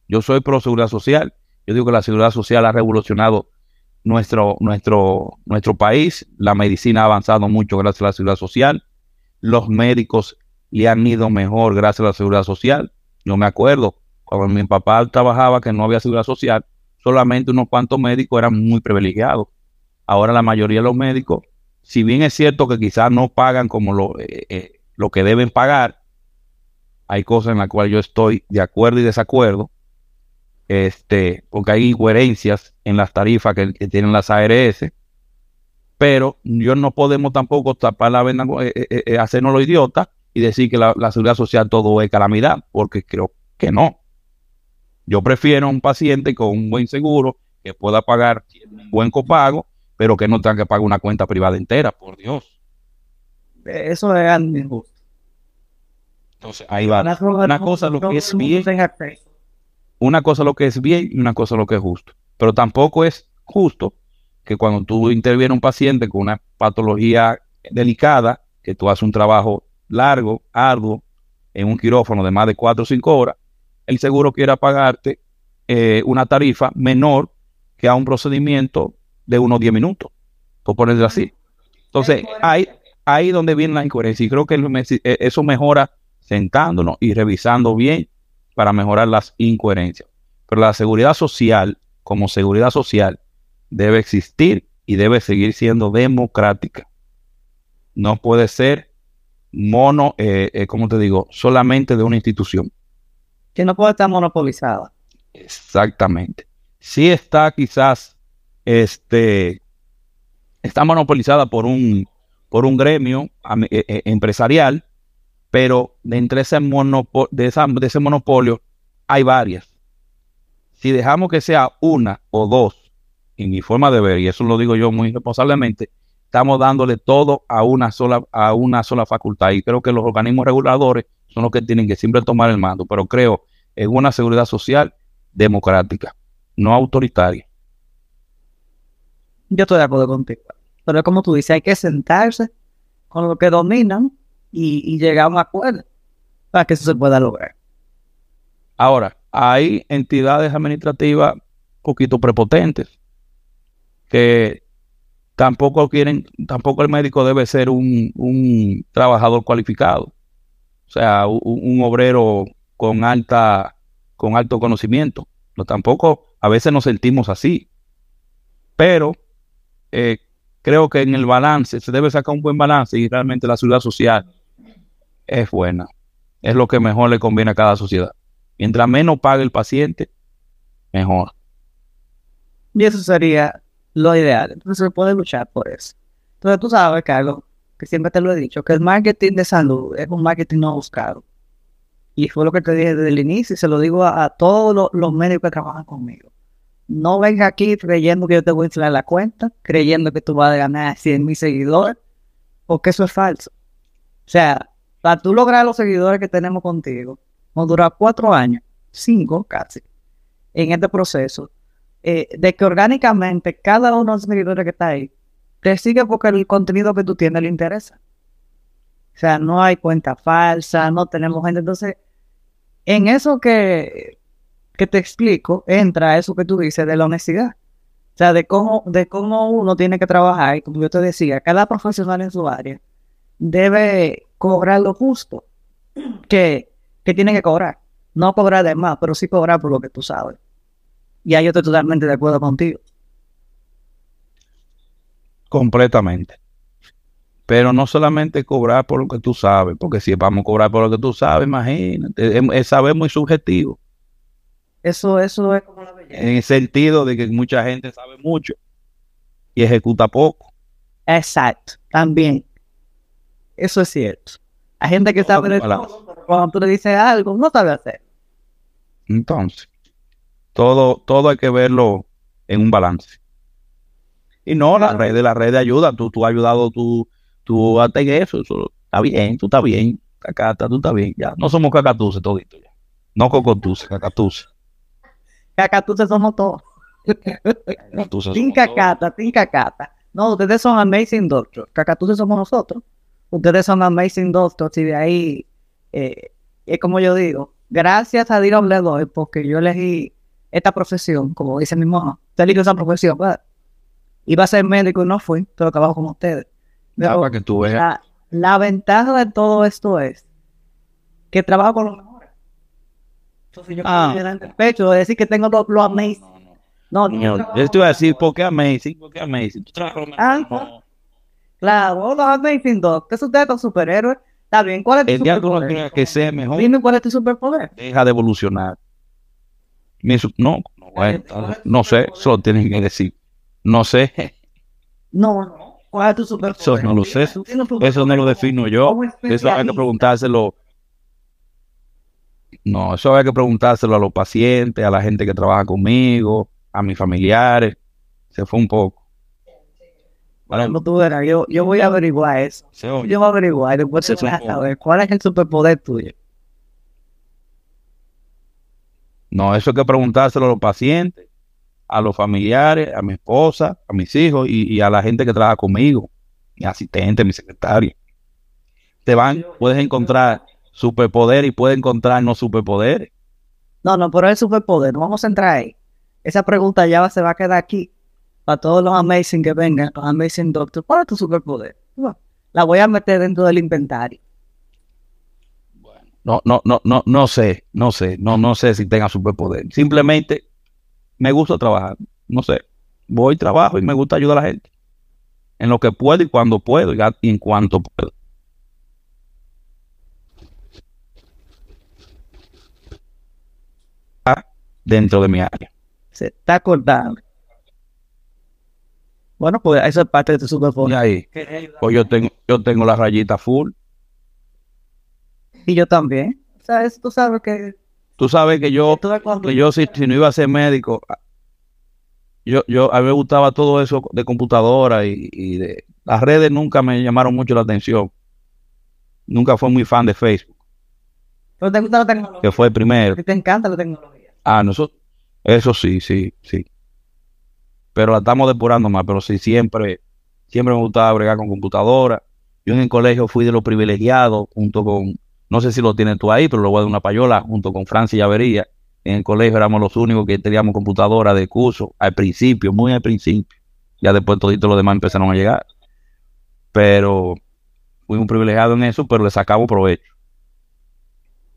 Yo soy pro seguridad social. Yo digo que la seguridad social ha revolucionado nuestro, nuestro, nuestro país. La medicina ha avanzado mucho gracias a la seguridad social. Los médicos le han ido mejor gracias a la seguridad social. Yo me acuerdo cuando mi papá trabajaba que no había seguridad social, solamente unos cuantos médicos eran muy privilegiados. Ahora la mayoría de los médicos, si bien es cierto que quizás no pagan como lo, eh, eh, lo que deben pagar, hay cosas en las cuales yo estoy de acuerdo y desacuerdo, este, porque hay incoherencias en las tarifas que, tienen las ARS, pero yo no podemos tampoco tapar la venda, eh, hacernos los idiotas y decir que la, seguridad social todo es calamidad, porque creo que no. Yo prefiero un paciente con un buen seguro que pueda pagar un buen copago, pero que no tenga que pagar una cuenta privada entera, por Dios. Eso es injusto. Entonces, ahí va. Una, cosa lo que es bien. Una cosa lo que es bien y una cosa lo que es justo. Pero tampoco es justo que cuando tú intervienes un paciente con una patología delicada, que tú haces un trabajo largo, arduo, en un quirófano de más de 4 o 5 horas, el seguro quiera pagarte eh, una tarifa menor que a un procedimiento de unos 10 minutos, por ponerlo así. Entonces, ahí, ahí donde viene la incoherencia. Y creo que eh, eso mejora sentándonos y revisando bien para mejorar las incoherencias. Pero la seguridad social, como seguridad social, debe existir y debe seguir siendo democrática. No puede ser mono, eh, eh, ¿cómo te digo? Solamente de una institución. Que no puede estar monopolizada. Exactamente. Sí está quizás, este, está monopolizada por un, por un gremio eh, eh, empresarial, pero de entre ese, de, de ese monopolio hay varias. Si dejamos que sea una o dos, en mi forma de ver, y eso lo digo yo muy responsablemente, estamos dándole todo a una sola, a una sola facultad. Y creo que los organismos reguladores son los que tienen que siempre tomar el mando. Pero creo en una seguridad social democrática, no autoritaria. Yo estoy de acuerdo contigo. Pero como tú dices, hay que sentarse con lo que dominan y, llegar a un acuerdo para que eso se pueda lograr. Ahora, hay entidades administrativas un poquito prepotentes que tampoco quieren, tampoco el médico debe ser un, trabajador cualificado, o sea, un, obrero con alta, con alto conocimiento. No, tampoco a veces nos sentimos así, pero eh, creo que en el balance se debe sacar un buen balance y realmente la seguridad social es buena, es lo que mejor le conviene a cada sociedad. Mientras menos pague el paciente, mejor. Y eso sería lo ideal. Entonces se puede luchar por eso. Entonces tú sabes, Carlos, que siempre te lo he dicho, que el marketing de salud es un marketing no buscado. Y fue lo que te dije desde el inicio y se lo digo a, todos los, médicos que trabajan conmigo. No venga aquí creyendo que yo te voy a instalar la cuenta, creyendo que tú vas a ganar 100 mil seguidores, porque eso es falso. O sea, para tú lograr los seguidores que tenemos contigo, nos dura cuatro años, cinco casi, en este proceso eh, de que orgánicamente cada uno de los seguidores que está ahí te sigue porque el contenido que tú tienes le interesa. O sea, no hay cuenta falsa, no tenemos gente. Entonces, en eso que, que te explico, entra eso que tú dices de la honestidad. O sea, de cómo, de cómo uno tiene que trabajar. Y como yo te decía, cada profesional en su área debe cobrar lo justo que, que tiene que cobrar. No cobrar de más, pero sí cobrar por lo que tú sabes. Y ahí yo estoy totalmente de acuerdo contigo. Completamente. Pero no solamente cobrar por lo que tú sabes, porque si vamos a cobrar por lo que tú sabes, imagínate, es, es saber muy subjetivo. Eso, eso es como la belleza. En el sentido de que mucha gente sabe mucho y ejecuta poco. Exacto, también. Eso es cierto. Hay gente que sabe de todo, cuando tú le dices algo, no sabe hacer. Entonces, todo, todo hay que verlo en un balance. Y no, la red de la red de ayuda, tú, tú has ayudado, tú, tú en eso, eso está bien, tú estás bien, cacata, tú estás bien, ya. No somos cacatuces todito ya. No cocotuces, cacatuces. Cacatuces somos todos. Cacatuces todos. cacata, tin cacata. No, ustedes son amazing doctors. Cacatuces somos nosotros. Ustedes son amazing doctors y de ahí, eh, es como yo digo, gracias a Dios le doy porque yo elegí esta profesión, como dice mi mamá. Usted eligió esa profesión, ¿verdad? Iba a ser médico y no fui, pero trabajo con ustedes. Pero para que tú veas. la, la ventaja de todo esto es que trabajo con los mejores. Entonces yo Ah. puedo llenar el pecho de decir que tengo lo, lo amazing. No, no, Señor, trabajo yo te iba a decir, ¿por qué Amazing? ¿Por qué Amazing? Tú trabajas con no. Claro, los Amazing Dog. ¿Qué es usted con superhéroes? Está bien, ¿cuál es tu El día que uno superpoder? crea que sea mejor, Dime cuál es tu superpoder. deja de evolucionar. Mi su- no, no, bueno, no sé, eso lo tienen que decir. No sé, No, no. ¿Cuál es tu superpoder? Eso no lo sé. Un eso no lo defino yo. Eso hay que preguntárselo. No, eso hay que preguntárselo a los pacientes, a la gente que trabaja conmigo, a mis familiares. Se fue un poco. No, yo, yo voy a averiguar eso. Yo voy a averiguar después Se a cuál es el superpoder tuyo. No, eso hay que preguntárselo a los pacientes, a los familiares, a mi esposa, a mis hijos y, y a la gente que trabaja conmigo, mi asistente, mi secretaria. Te van, puedes encontrar superpoder y puedes encontrar no superpoderes. No, no, pero el superpoder, no vamos a entrar ahí. Esa pregunta ya va- se va a quedar aquí. Para todos los amazing que vengan, los amazing doctors, ¿cuál es tu superpoder? Bueno, La voy a meter dentro del inventario. No, no, no, no, no sé, no sé, no, no sé si tenga superpoder. Simplemente me gusta trabajar. No sé. Voy, trabajo y me gusta ayudar a la gente. En lo que puedo y cuando puedo y en cuanto puedo. Dentro de mi área. Se está acordando. Bueno, pues eso es parte de tu superpoder. ahí, pues yo tengo, yo tengo la rayita full. Y yo también. O sea, es- tú sabes que Tú sabes que yo, que yo si, si no iba a ser médico, yo, yo, a mí me gustaba todo eso de computadora y, y de las redes nunca me llamaron mucho la atención. Nunca fui muy fan de Facebook, pero te gusta la tecnología. que fue el primero. Ti te encanta la tecnología. Ah, no, eso, eso sí, sí, sí. Pero la estamos depurando más, pero sí, siempre, siempre me gustaba bregar con computadora. Yo en el colegio fui de los privilegiados, junto con, no sé si lo tienes tú ahí, pero lo voy a dar una payola, junto con Francia y Avería. En el colegio éramos los únicos que teníamos computadora de curso, al principio, muy al principio. Ya después todito los demás empezaron a llegar. Pero fui un privilegiado en eso, pero le sacamos provecho.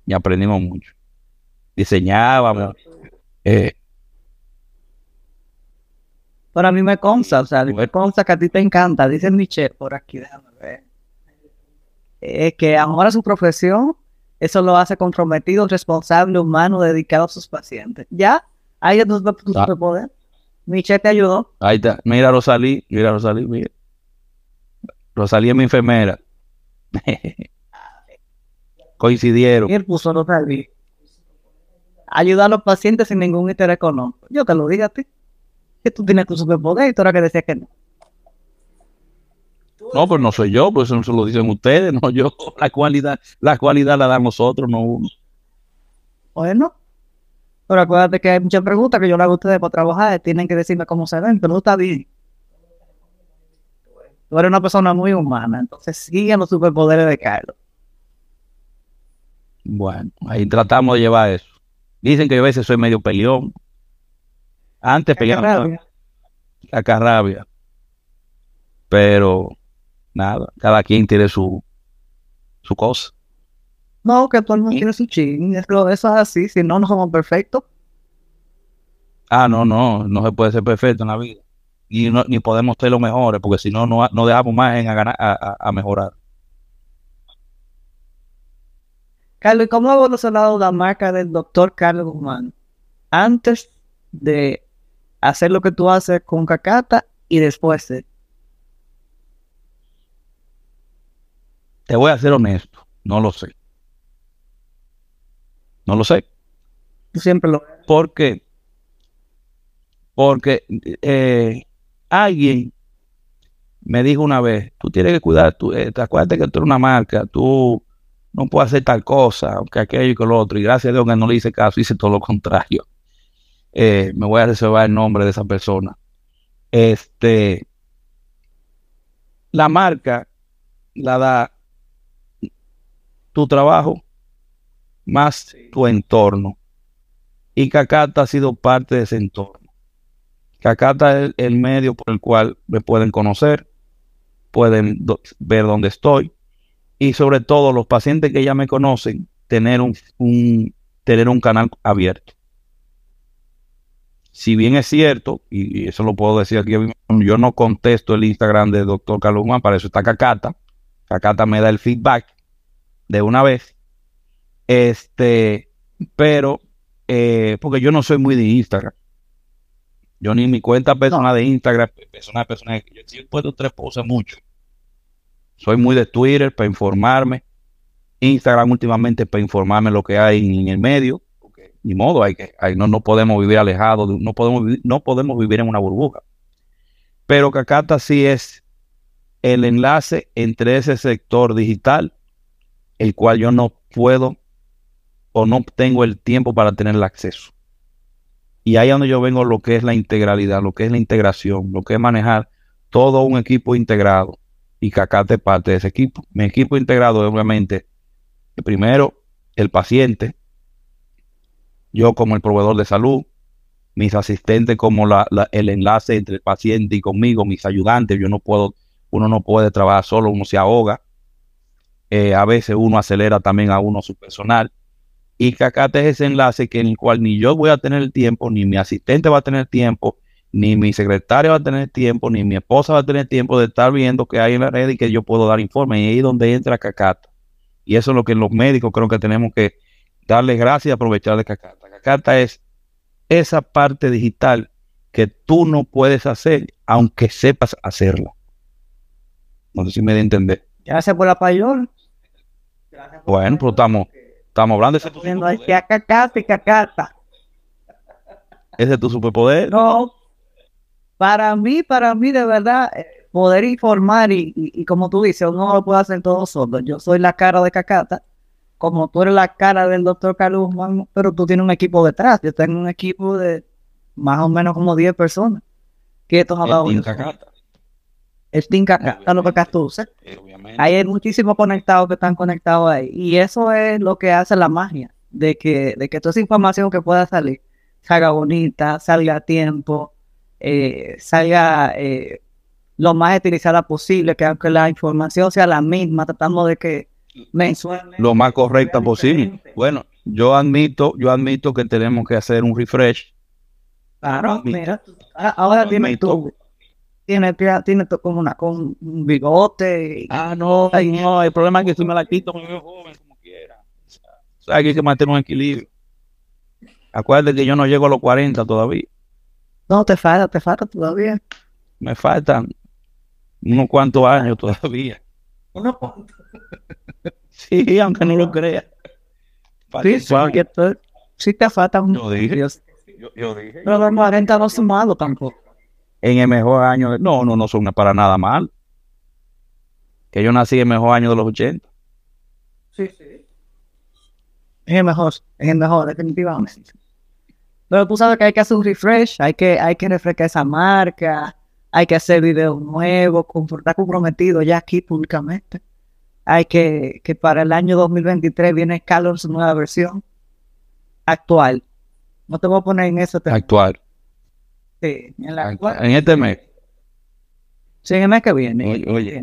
Y aprendimos mucho. Diseñábamos. eh, Pero a mí me consta, o sea, me Bueno. consta que a ti te encanta. Dice Michelle por aquí, déjame ver. Es que ahora su profesión, eso lo hace comprometido, responsable, humano, dedicado a sus pacientes. ¿Ya? Ahí es tu, tu Ah. superpoder. Michelle te ayudó. Ahí está. Mira Rosalí, mira Rosalí, mira. Rosalí es mi enfermera. Coincidieron. Y él puso no sabía. Ayudar a los pacientes sin ningún interés económico. Yo te lo dije a ti. Que tú tienes tu superpoder y tú eras que decías que no. No, pues no soy yo, pues eso lo dicen ustedes, no yo. La cualidad, la cualidad la dan nosotros, no uno. Bueno. Pero acuérdate que hay muchas preguntas que yo le hago a ustedes para trabajar. Tienen que decirme cómo se ven, pero no está bien. Tú eres una persona muy humana, entonces siguen los superpoderes de Carlos. Bueno, ahí tratamos de llevar eso. Dicen que yo a veces soy medio peleón. Antes peleaba Rabia. la carrabia. Pero nada, cada quien tiene su, su cosa. No, que todo el mundo tiene su ching. es lo- Eso es así, si no, no somos perfectos. Ah, no, no, no se puede ser perfecto en la vida. y no, ni podemos ser los mejores, porque si no, no, no dejamos más en a, ganar, a, a, mejorar. Carlos, ¿cómo ha evolucionado la marca del doctor Carlos Guzmán antes de hacer lo que tú haces con Cacata y después de? Te voy a ser honesto, no lo sé. No lo sé. Tú siempre lo ¿Por qué? Porque eh, alguien me dijo una vez, tú tienes que cuidar, tú, eh, te acuerdas que tú eres una marca, tú no puedes hacer tal cosa, aunque aquello y que lo otro, y gracias a Dios que no le hice caso, hice todo lo contrario. Eh, me voy a reservar el nombre de esa persona. Este, la marca la da tu trabajo más tu entorno. Y Cacata ha sido parte de ese entorno. Cacata es el medio por el cual me pueden conocer, pueden ver dónde estoy y sobre todo los pacientes que ya me conocen, tener un, tener un canal abierto. Si bien es cierto, y, eso lo puedo decir aquí, yo no contesto el Instagram de doctor Carlos Juan, para eso está Cacata. Cacata me da el feedback de una vez. Este, pero, eh, porque yo no soy muy de Instagram. Yo ni mi cuenta personal de Instagram, personal, personal, yo, yo he puesto tres cosas mucho. Soy muy de Twitter para informarme. Instagram últimamente para informarme lo que hay en, el medio. Ni modo, hay que, no, no podemos vivir alejados, no podemos, no podemos vivir en una burbuja. Pero Cacata sí es el enlace entre ese sector digital, el cual yo no puedo o no tengo el tiempo para tener el acceso. Y ahí es donde yo vengo lo que es la integralidad, lo que es la integración, lo que es manejar todo un equipo integrado y Cacate parte de ese equipo. Mi equipo integrado es obviamente, primero, el paciente, yo como el proveedor de salud, mis asistentes como el enlace entre el paciente y conmigo, mis ayudantes, yo no puedo, uno no puede trabajar solo, uno se ahoga. Eh, a veces uno acelera también a uno su personal y Cacate es ese enlace que en el cual ni yo voy a tener tiempo, ni mi asistente va a tener tiempo, ni mi secretario va a tener tiempo, ni mi esposa va a tener tiempo de estar viendo qué hay en la red y que yo puedo dar informes. Y ahí es donde entra Cacata. Y eso es lo que los médicos creo que tenemos que darle gracias y aprovechar de Cacata. Cacata es esa parte digital que tú no puedes hacer aunque sepas hacerla. No sé si me de entender. Gracias por la payola. Bueno, pero estamos Estamos hablando de ese tu superpoder. ¿Ese es tu superpoder? No. Para mí, para mí, de verdad, eh, poder informar y, como tú dices, uno lo puede hacer todo solo. Yo soy la cara de Cacata, como tú eres la cara del doctor Carlos, pero tú tienes un equipo detrás. Yo tengo un equipo de más o menos como 10 personas. Que estos Cacata el Team lo que tú Ahí hay muchísimos conectados que están conectados ahí. Y eso es lo que hace la magia, de que, de que toda esa información que pueda salir salga bonita, salga a tiempo, eh, salga eh, lo más utilizada posible, que aunque la información sea la misma, tratamos de que. Lo más correcta posible. Bueno, yo admito, yo admito que tenemos que hacer un refresh. Claro, mira, ahora dime tú tiene, tiene como una con un bigote. Ah, no, no, el problema es que si me la quito me veo joven como quiera. O sea, hay que mantener un equilibrio. Acuérdate que yo no llego a los 40 todavía. No, te falta, te falta todavía. Me faltan unos cuantos años todavía. ¿Unos cuantos? sí, aunque no lo creas. Sí, sí, sí, te faltan. Yo dije. Yo, yo dije. Pero los 40 no son malos tampoco en el mejor año. no, no, no son para nada mal. Que yo nací en el mejor año de los 80. Sí, sí. Es el mejor, es el mejor, definitivamente. Pero tú sabes que hay que hacer un refresh, hay que, hay que refrescar esa marca, hay que hacer videos nuevos, estar comprometido ya aquí públicamente. Hay que, que para el año 2023 viene Carlos su nueva versión actual. No te voy a poner en eso. Actual en, este mes. Sí, en el mes que viene. Oye,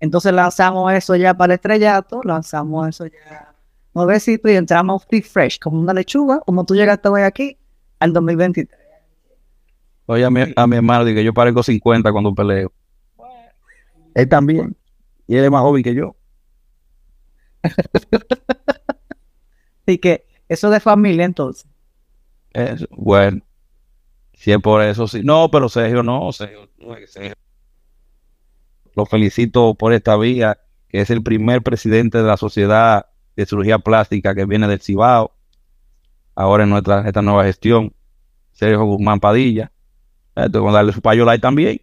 Entonces lanzamos eso ya para el estrellato, lanzamos eso ya nuevecito y entramos Big Fresh, como una lechuga, como tú llegaste hoy aquí, al 2023. Oye, a mi, a mi hermano, que yo parezco 50 cuando peleo. Él también. Y él es más joven que yo. Así que eso de familia entonces. Bueno. Si es por eso, sí. No, pero Sergio no, Sergio, no es Sergio. Lo felicito por esta vía, que es el primer presidente de la Sociedad de Cirugía Plástica que viene del Cibao. Ahora en nuestra esta nueva gestión, Sergio Guzmán Padilla. Vamos a darle su payola ahí también.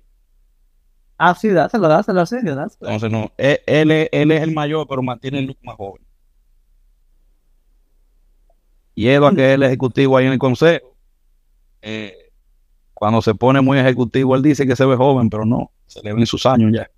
Ah, sí, dáselo, dáselo, sí, dáselo. Entonces, no, él, él es, él es el mayor, pero mantiene el look más joven. Y Eduardo, que es el ejecutivo ahí en el consejo, eh, cuando se pone muy ejecutivo, él dice que se ve joven, pero no, se le ven sus años ya.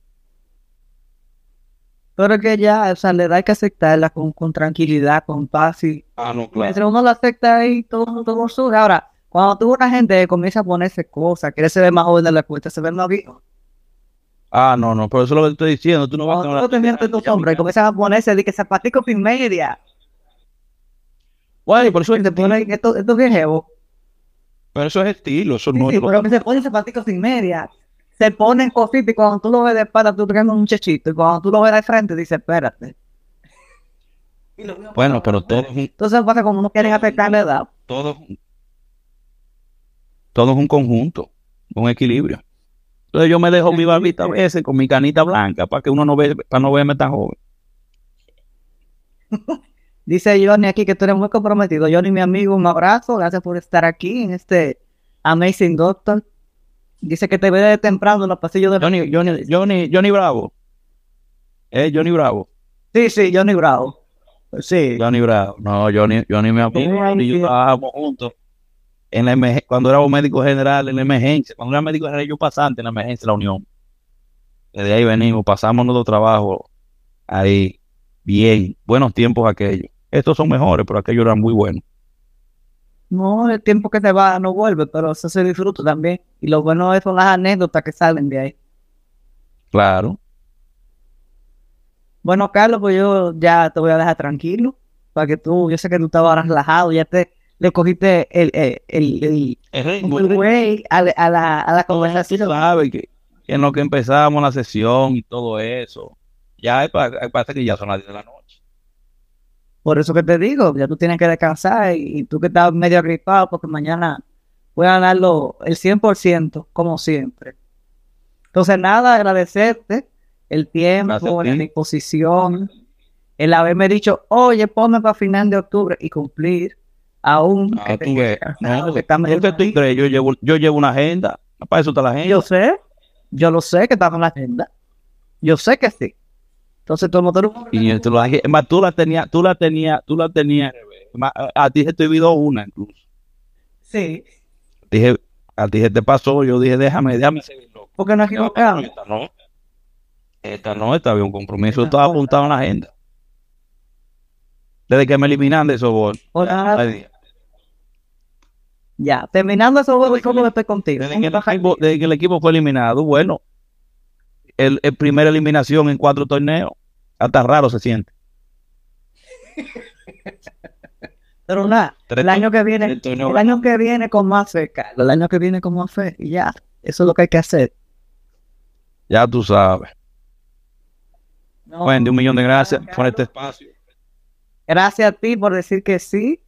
Pero que ya, o sea, le da que aceptarla con, con tranquilidad, con paz y Ah, no, mientras uno lo acepta ahí, todo, todo surge. Ahora, cuando tú una gente comienza a ponerse cosas, quiere se ve más joven de la cuenta, se ve más viejo. Ah, no, no, pero eso es lo que te estoy diciendo. Tú no vas a Cuando tú te tus hombres y comienzan a ponerse de que zapaticos sin media. Bueno, por eso, Y se ponen estos, estos viejos. pero eso es estilo, eso no Sí, es pero que se ponen zapaticos sin media. Se ponen cositas y cuando tú lo ves de espalda, tú tienes un muchachito. Y cuando tú lo ves de frente, dices, espérate. Bueno, pero todo es un, Entonces pasa como no quieren afectar la edad. todo, es un- todo es un conjunto, un equilibrio. Entonces yo me dejo mi barbita a veces con mi canita blanca para que uno no ve, para no verme tan joven. Dice Johnny aquí que tú eres muy comprometido. Johnny, mi amigo, un abrazo. Gracias por estar aquí en este Amazing Doctor. Dice que te ve de temprano en los pasillos de... Johnny, Johnny, Johnny, Johnny Bravo. Eh, Johnny Bravo. Sí, sí, Johnny Bravo. Sí. Johnny Bravo. No, Johnny, Johnny amigo. Ay, y yo sí. trabajábamos juntos. En la cuando éramos médicos generales en la emergencia. Cuando era médico general, yo pasante en la emergencia de la Unión. Desde ahí venimos, pasamos nuestro trabajo ahí. Bien, buenos tiempos aquellos. Estos son mejores, pero aquellos eran muy buenos. No, el tiempo que te va no vuelve, pero eso se disfruta también. Y lo bueno es son las anécdotas que salen de ahí. Claro. Bueno, Carlos, pues yo ya te voy a dejar tranquilo. Para que tú, yo sé que tú estabas relajado, ya te le cogiste el, el, el, el, ritmo, güey a, la- a la, a la conversación. sabes que, que en lo que empezamos la sesión y todo eso, ya parece que ya son las 10 de la noche. Por eso que te digo, ya tú tienes que descansar y, y tú que estás medio agripado porque mañana voy a darlo el 100% como siempre. Entonces, nada, agradecerte el tiempo, la disposición, el haberme dicho, oye, ponme para final de octubre y cumplir aún. Ah, que tú ves, Claro, no, que está medio ¿qué tú crees? Yo llevo, yo llevo una agenda, para eso está la agenda. Yo sé, yo lo sé que está en la agenda. Yo sé que sí. Entonces, todo el mundo... Y yo te lo dije, es más, tú la tenías, tú la tenías, tú la tenías, más, a, ti se te olvidó una incluso. Sí, Dije, a ti se te pasó, yo dije, déjame, déjame seguir loco. porque No, equivocamos. Esta no, esta no, esta había un compromiso, estaba apuntado en la agenda. Desde que me eliminan de esos. Hola. Ya, terminando eso, voy ¿cómo estoy contigo? Desde que, el equipo, desde que el equipo fue eliminado, bueno, el, el primera eliminación en cuatro torneos, hasta raro se siente. Pero nada, el año que viene, el año que viene con más fe, Carlos, el año que viene con más fe, y ya, eso es lo que hay que hacer. Ya tú sabes. No, Wendy, un millón de gracias por este espacio. Gracias a ti por decir que sí.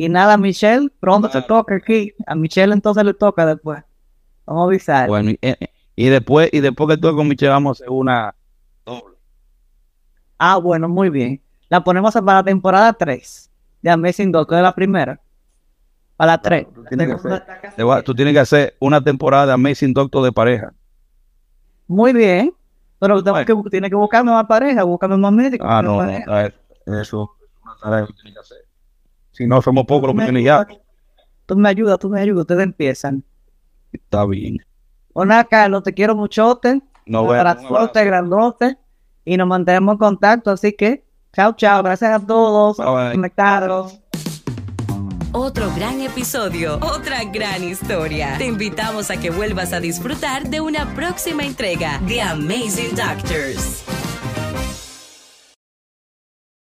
Y nada, Michelle, pronto te Claro. toca aquí. A Michelle entonces le toca después. Vamos a avisar. Bueno, y, eh, y después, y después que tú con Michelle vamos a hacer una doble. Ah, bueno, muy bien. La ponemos para la temporada 3 de Amazing Doctor de la primera. Para la 3. tú tienes que hacer- tú tienes que una temporada de Amazing Doctor de pareja. Muy bien. Pero tengo Bueno. que, tiene que buscarme más pareja, buscarme más médicos. Ah, no, no, a ver, eso es una tarea que tienes que hacer. Si no, somos pocos los que tienen ya. Tú me ayudas, tú me ayudas, ustedes empiezan. Está bien. Hola, Carlos, te quiero muchote. No, bueno, abrazote grandote. Y nos mantenemos en contacto. Así que, chao, chao. Gracias a todos. Conectados. Otro gran episodio, otra gran historia. Te invitamos a que vuelvas a disfrutar de una próxima entrega de Amazing Doctors.